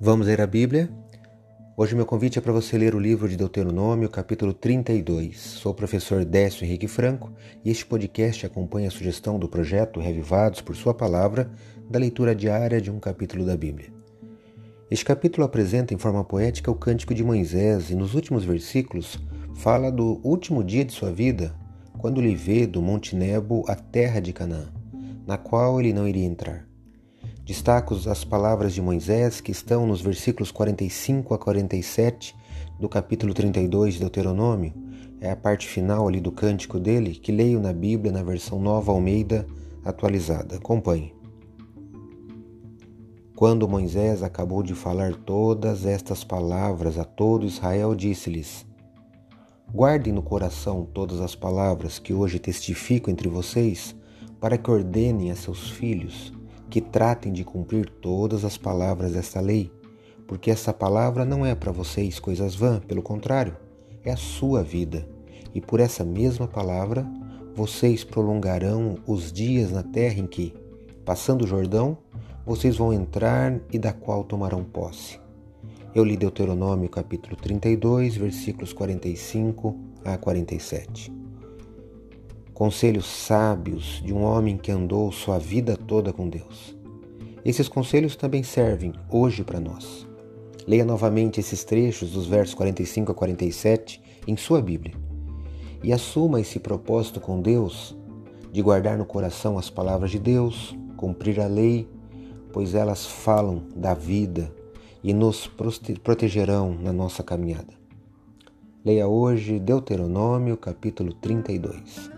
Vamos ler a Bíblia? Hoje meu convite é para você ler o livro de Deuteronômio, capítulo 32. Sou o professor Décio Henrique Franco e este podcast acompanha a sugestão do projeto Revivados por Sua Palavra, da leitura diária de um capítulo da Bíblia. Este capítulo apresenta em forma poética o cântico de Moisés e nos últimos versículos fala do último dia de sua vida, quando lhe vê do Monte Nebo a terra de Canaã, na qual ele não iria entrar. Destaco as palavras de Moisés que estão nos versículos 45 a 47 do capítulo 32 de Deuteronômio. É a parte final ali do cântico dele que leio na Bíblia na versão Nova Almeida atualizada. Acompanhe. Quando Moisés acabou de falar todas estas palavras a todo Israel, disse-lhes: Guardem no coração todas as palavras que hoje testifico entre vocês, para que ordenem a seus filhos que tratem de cumprir todas as palavras desta lei, porque essa palavra não é para vocês coisas vãs, pelo contrário, é a sua vida. E por essa mesma palavra, vocês prolongarão os dias na terra em que, passando o Jordão, vocês vão entrar e da qual tomarão posse. Eu li Deuteronômio capítulo 32, versículos 45 a 47. Conselhos sábios de um homem que andou sua vida toda com Deus. Esses conselhos também servem hoje para nós. Leia novamente esses trechos dos versos 45 a 47 em sua Bíblia e assuma esse propósito com Deus de guardar no coração as palavras de Deus, cumprir a lei, pois elas falam da vida e nos protegerão na nossa caminhada. Leia hoje Deuteronômio, capítulo 32.